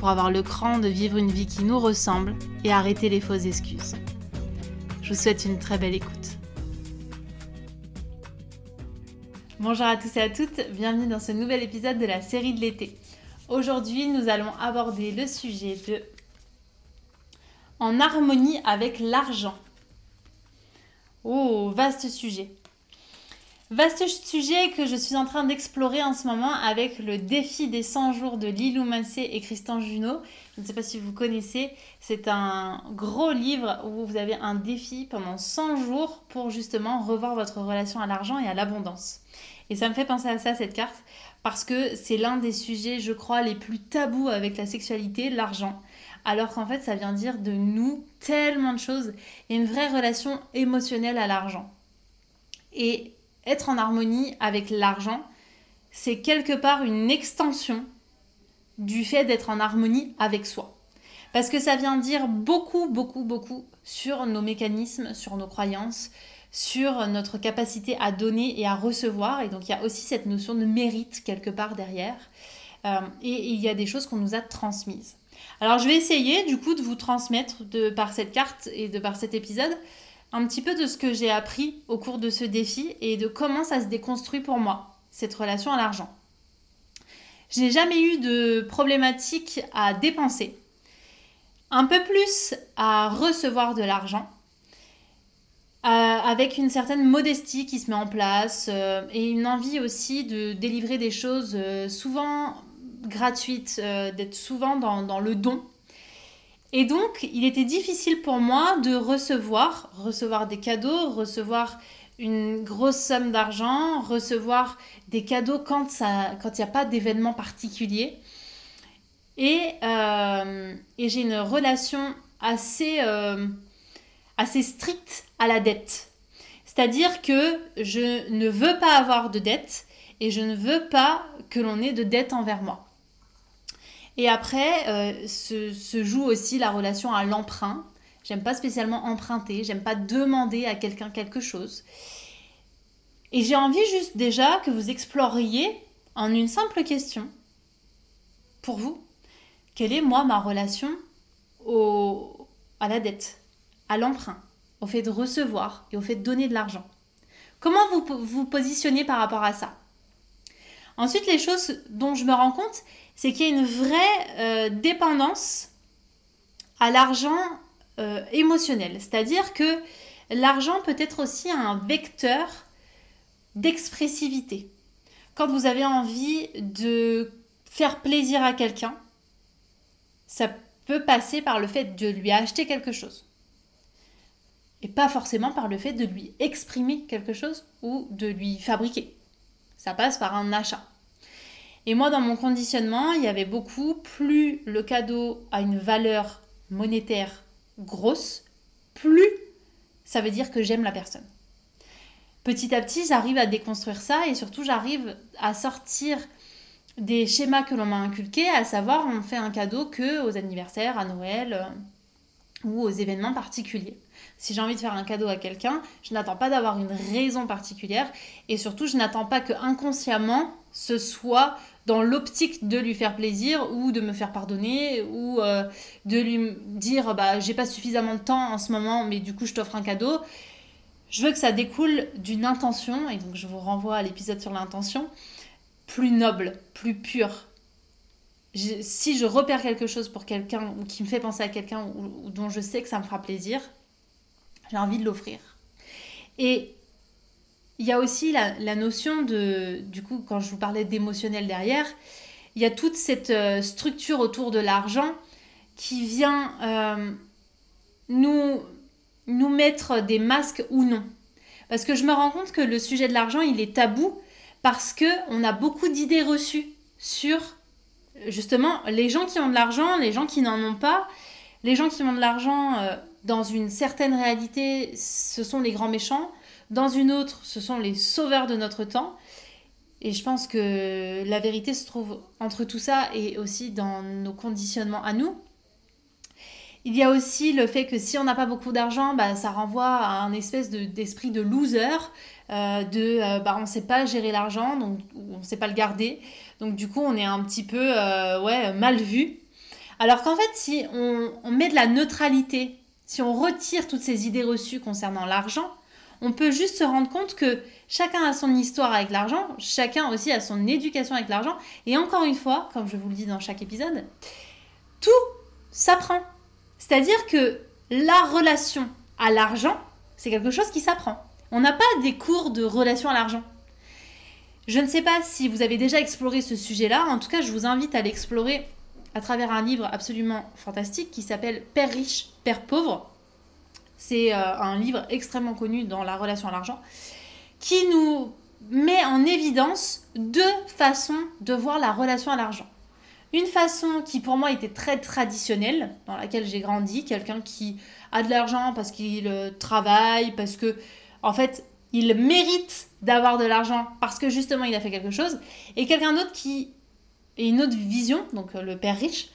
pour avoir le cran de vivre une vie qui nous ressemble et arrêter les fausses excuses. Je vous souhaite une très belle écoute. Bonjour à tous et à toutes, bienvenue dans ce nouvel épisode de la série de l'été. Aujourd'hui, nous allons aborder le sujet de En harmonie avec l'argent. Oh, vaste sujet. Vaste sujet que je suis en train d'explorer en ce moment avec le défi des 100 jours de Lilou Massé et Christian Junot. Je ne sais pas si vous connaissez, c'est un gros livre où vous avez un défi pendant 100 jours pour justement revoir votre relation à l'argent et à l'abondance. Et ça me fait penser à ça, cette carte, parce que c'est l'un des sujets, je crois, les plus tabous avec la sexualité, l'argent. Alors qu'en fait, ça vient dire de nous tellement de choses et une vraie relation émotionnelle à l'argent. Et être en harmonie avec l'argent, c'est quelque part une extension du fait d'être en harmonie avec soi. Parce que ça vient dire beaucoup, beaucoup, beaucoup sur nos mécanismes, sur nos croyances, sur notre capacité à donner et à recevoir. Et donc il y a aussi cette notion de mérite quelque part derrière. Euh, et, il y a des choses qu'on nous a transmises. Alors je vais essayer du coup de vous transmettre de par cette carte et de par cet épisode un petit peu de ce que j'ai appris au cours de ce défi et de comment ça se déconstruit pour moi, cette relation à l'argent. Je n'ai jamais eu de problématique à dépenser, un peu plus à recevoir de l'argent, euh, avec une certaine modestie qui se met en place euh, et une envie aussi de délivrer des choses euh, souvent gratuites, d'être souvent dans le don et donc, il était difficile pour moi de recevoir, recevoir des cadeaux, recevoir une grosse somme d'argent, recevoir des cadeaux quand il quand n'y a pas d'événement particulier. Et, euh, j'ai une relation assez, euh, assez stricte à la dette. C'est-à-dire que je ne veux pas avoir de dette et je ne veux pas que l'on ait de dette envers moi. Et après, euh, se, joue aussi la relation à l'emprunt. J'aime pas spécialement emprunter, j'aime pas demander à quelqu'un quelque chose. Et j'ai envie juste déjà que vous exploriez en une simple question, pour vous, quelle est moi ma relation au, à la dette, à l'emprunt, au fait de recevoir et au fait de donner de l'argent? Comment vous vous positionnez par rapport à ça? Ensuite, les choses dont je me rends compte, c'est qu'il y a une vraie euh, dépendance à l'argent euh, émotionnel. C'est-à-dire que l'argent peut être aussi un vecteur d'expressivité. Quand vous avez envie de faire plaisir à quelqu'un, ça peut passer par le fait de lui acheter quelque chose. Et pas forcément par le fait de lui exprimer quelque chose ou de lui fabriquer. Ça passe par un achat. Et moi, dans mon conditionnement, il y avait beaucoup, plus le cadeau a une valeur monétaire grosse, plus ça veut dire que j'aime la personne. Petit à petit, j'arrive à déconstruire ça et surtout, j'arrive à sortir des schémas que l'on m'a inculqués, à savoir, on fait un cadeau que aux anniversaires, à Noël euh, ou aux événements particuliers. Si j'ai envie de faire un cadeau à quelqu'un, je n'attends pas d'avoir une raison particulière et surtout, je n'attends pas que inconsciemment ce soit dans l'optique de lui faire plaisir ou de me faire pardonner ou euh, de lui dire bah j'ai pas suffisamment de temps en ce moment mais du coup je t'offre un cadeau. Je veux que ça découle d'une intention et donc je vous renvoie à l'épisode sur l'intention plus noble, plus pure. si je repère quelque chose pour quelqu'un ou qui me fait penser à quelqu'un ou dont je sais que ça me fera plaisir, j'ai envie de l'offrir. Et il y a aussi la, notion de, du coup, quand je vous parlais d'émotionnel derrière, il y a toute cette euh, structure autour de l'argent qui vient euh, nous, nous mettre des masques ou non. Parce que je me rends compte que le sujet de l'argent, il est tabou parce qu'on a beaucoup d'idées reçues sur justement, les gens qui ont de l'argent, les gens qui n'en ont pas, les gens qui ont de l'argent euh, dans une certaine réalité, ce sont les grands méchants. Dans une autre, ce sont les sauveurs de notre temps. Et je pense que la vérité se trouve entre tout ça et aussi dans nos conditionnements à nous. Il y a aussi le fait que si on n'a pas beaucoup d'argent, bah, ça renvoie à un espèce d'esprit de, loser, euh, de euh, bah, on ne sait pas gérer l'argent, on ne sait pas le garder. Donc du coup, on est un petit peu euh, ouais, mal vu. Alors qu'en fait, si on met de la neutralité, si on retire toutes ces idées reçues concernant l'argent, on peut juste se rendre compte que chacun a son histoire avec l'argent, chacun aussi a son éducation avec l'argent. Et encore une fois, comme je vous le dis dans chaque épisode, tout s'apprend. C'est-à-dire que la relation à l'argent, c'est quelque chose qui s'apprend. On n'a pas des cours de relation à l'argent. Je ne sais pas si vous avez déjà exploré ce sujet-là. En tout cas, je vous invite à l'explorer à travers un livre absolument fantastique qui s'appelle Père riche, Père pauvre. C'est euh, un livre extrêmement connu dans la relation à l'argent qui nous met en évidence deux façons de voir la relation à l'argent. Une façon qui pour moi était très traditionnelle, dans laquelle j'ai grandi, quelqu'un qui a de l'argent parce qu'il euh, travaille, parce que en fait il mérite d'avoir de l'argent parce que justement il a fait quelque chose, et quelqu'un d'autre qui est une autre vision, donc euh, le père riche,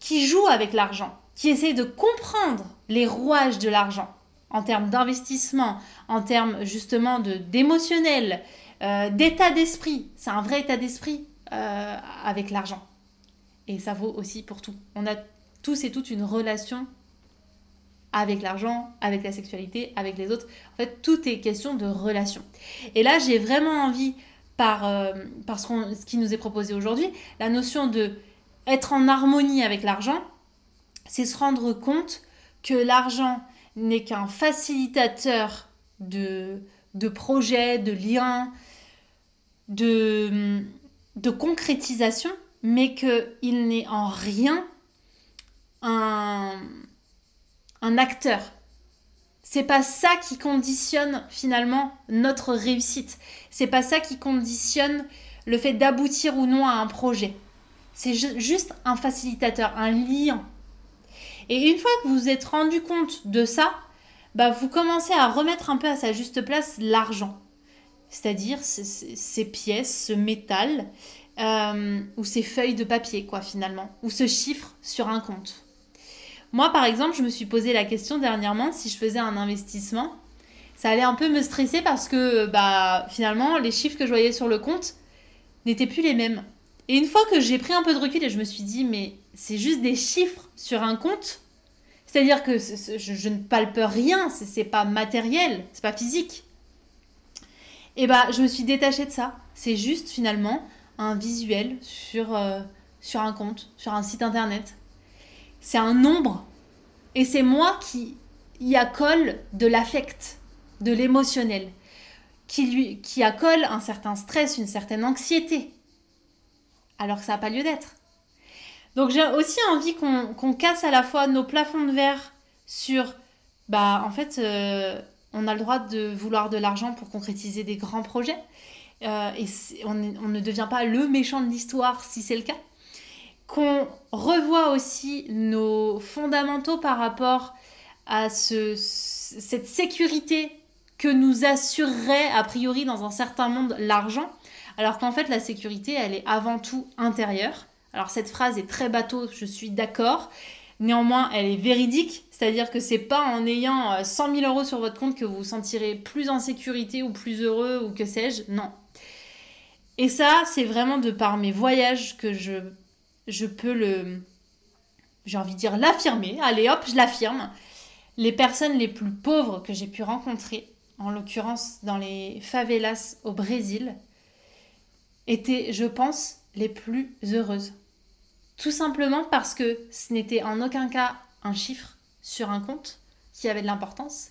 qui joue avec l'argent, qui essaie de comprendre les rouages de l'argent en termes d'investissement, en termes justement de d'émotionnel, euh, d'état d'esprit. C'est un vrai état d'esprit euh, avec l'argent. Et ça vaut aussi pour tout. On a tous et toutes une relation avec l'argent, avec la sexualité, avec les autres. En fait, tout est question de relation. Et là, j'ai vraiment envie, par, euh, ce, qui nous est proposé aujourd'hui, la notion de être en harmonie avec l'argent, c'est se rendre compte que l'argent n'est qu'un facilitateur de, de projets, de liens, de, de concrétisation, mais qu'il n'est en rien un, un acteur. C'est pas ça qui conditionne finalement notre réussite. C'est pas ça qui conditionne le fait d'aboutir ou non à un projet. C'est juste un facilitateur, un lien. Et une fois que vous vous êtes rendu compte de ça, bah vous commencez à remettre un peu à sa juste place l'argent. C'est-à-dire ces pièces, ce métal, euh, ou ces feuilles de papier, quoi, finalement, ou ce chiffre sur un compte. Moi, par exemple, je me suis posé la question dernièrement si je faisais un investissement. Ça allait un peu me stresser parce que, bah, finalement, les chiffres que je voyais sur le compte n'étaient plus les mêmes. Et une fois que j'ai pris un peu de recul et je me suis dit, mais c'est juste des chiffres sur un compte. C'est-à-dire que je, ne palpe rien, c'est pas matériel, c'est pas physique. Et bah, je me suis détachée de ça. C'est juste finalement un visuel sur, euh, sur un compte, sur un site internet c'est un nombre. Et c'est moi qui y accole de l'affect, de l'émotionnel, qui, lui, qui accole un certain stress, une certaine anxiété, alors que ça n'a pas lieu d'être. Donc j'ai aussi envie qu'on casse à la fois nos plafonds de verre sur, bah en fait, euh, on a le droit de vouloir de l'argent pour concrétiser des grands projets. Euh, et on, on, ne devient pas le méchant de l'histoire si c'est le cas qu'on revoit aussi nos fondamentaux par rapport à ce, cette sécurité que nous assurerait a priori dans un certain monde l'argent, alors qu'en fait la sécurité elle est avant tout intérieure. Alors cette phrase est très bateau, je suis d'accord. Néanmoins, elle est véridique, c'est-à-dire que c'est pas en ayant 100 euh, 000 euros sur votre compte que vous vous sentirez plus en sécurité ou plus heureux ou que sais-je. Non. Et ça, c'est vraiment de par mes voyages que je je peux le, j'ai envie de dire l'affirmer. Allez hop, je l'affirme. Les personnes les plus pauvres que j'ai pu rencontrer, en l'occurrence dans les favelas au Brésil, étaient, je pense, les plus heureuses. Tout simplement parce que ce n'était en aucun cas un chiffre sur un compte qui avait de l'importance.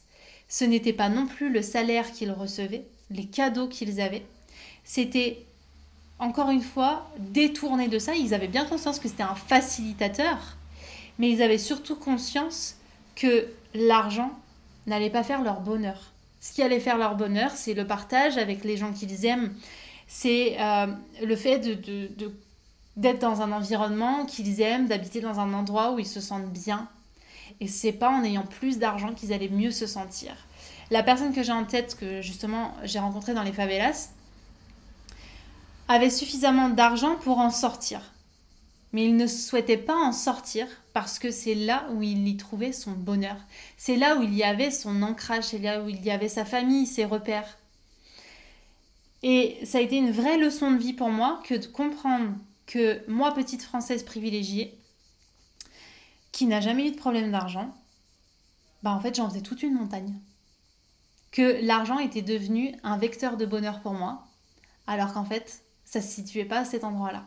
Ce n'était pas non plus le salaire qu'ils recevaient, les cadeaux qu'ils avaient. C'était encore une fois, détournés de ça. Ils avaient bien conscience que c'était un facilitateur, mais ils avaient surtout conscience que l'argent n'allait pas faire leur bonheur. Ce qui allait faire leur bonheur, c'est le partage avec les gens qu'ils aiment, c'est euh, le fait d'être dans un environnement qu'ils aiment, d'habiter dans un endroit où ils se sentent bien. Et c'est pas en ayant plus d'argent qu'ils allaient mieux se sentir. La personne que j'ai en tête, que justement j'ai rencontrée dans les favelas, avait suffisamment d'argent pour en sortir. Mais il ne souhaitait pas en sortir parce que c'est là où il y trouvait son bonheur. C'est là où il y avait son ancrage, c'est là où il y avait sa famille, ses repères. Et ça a été une vraie leçon de vie pour moi que de comprendre que moi, petite française privilégiée, qui n'a jamais eu de problème d'argent, bah en fait j'en faisais toute une montagne. Que l'argent était devenu un vecteur de bonheur pour moi, alors qu'en fait ça ne se situait pas à cet endroit-là.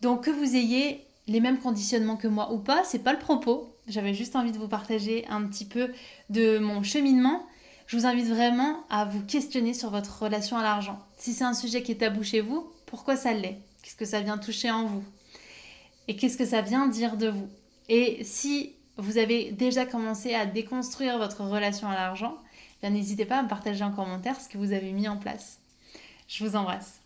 Donc que vous ayez les mêmes conditionnements que moi ou pas, c'est pas le propos. J'avais juste envie de vous partager un petit peu de mon cheminement. Je vous invite vraiment à vous questionner sur votre relation à l'argent. Si c'est un sujet qui est tabou chez vous, pourquoi ça l'est? Qu'est-ce que ça vient toucher en vous? Et qu'est-ce que ça vient dire de vous? Et si vous avez déjà commencé à déconstruire votre relation à l'argent, n'hésitez pas à me partager en commentaire ce que vous avez mis en place. Je vous embrasse.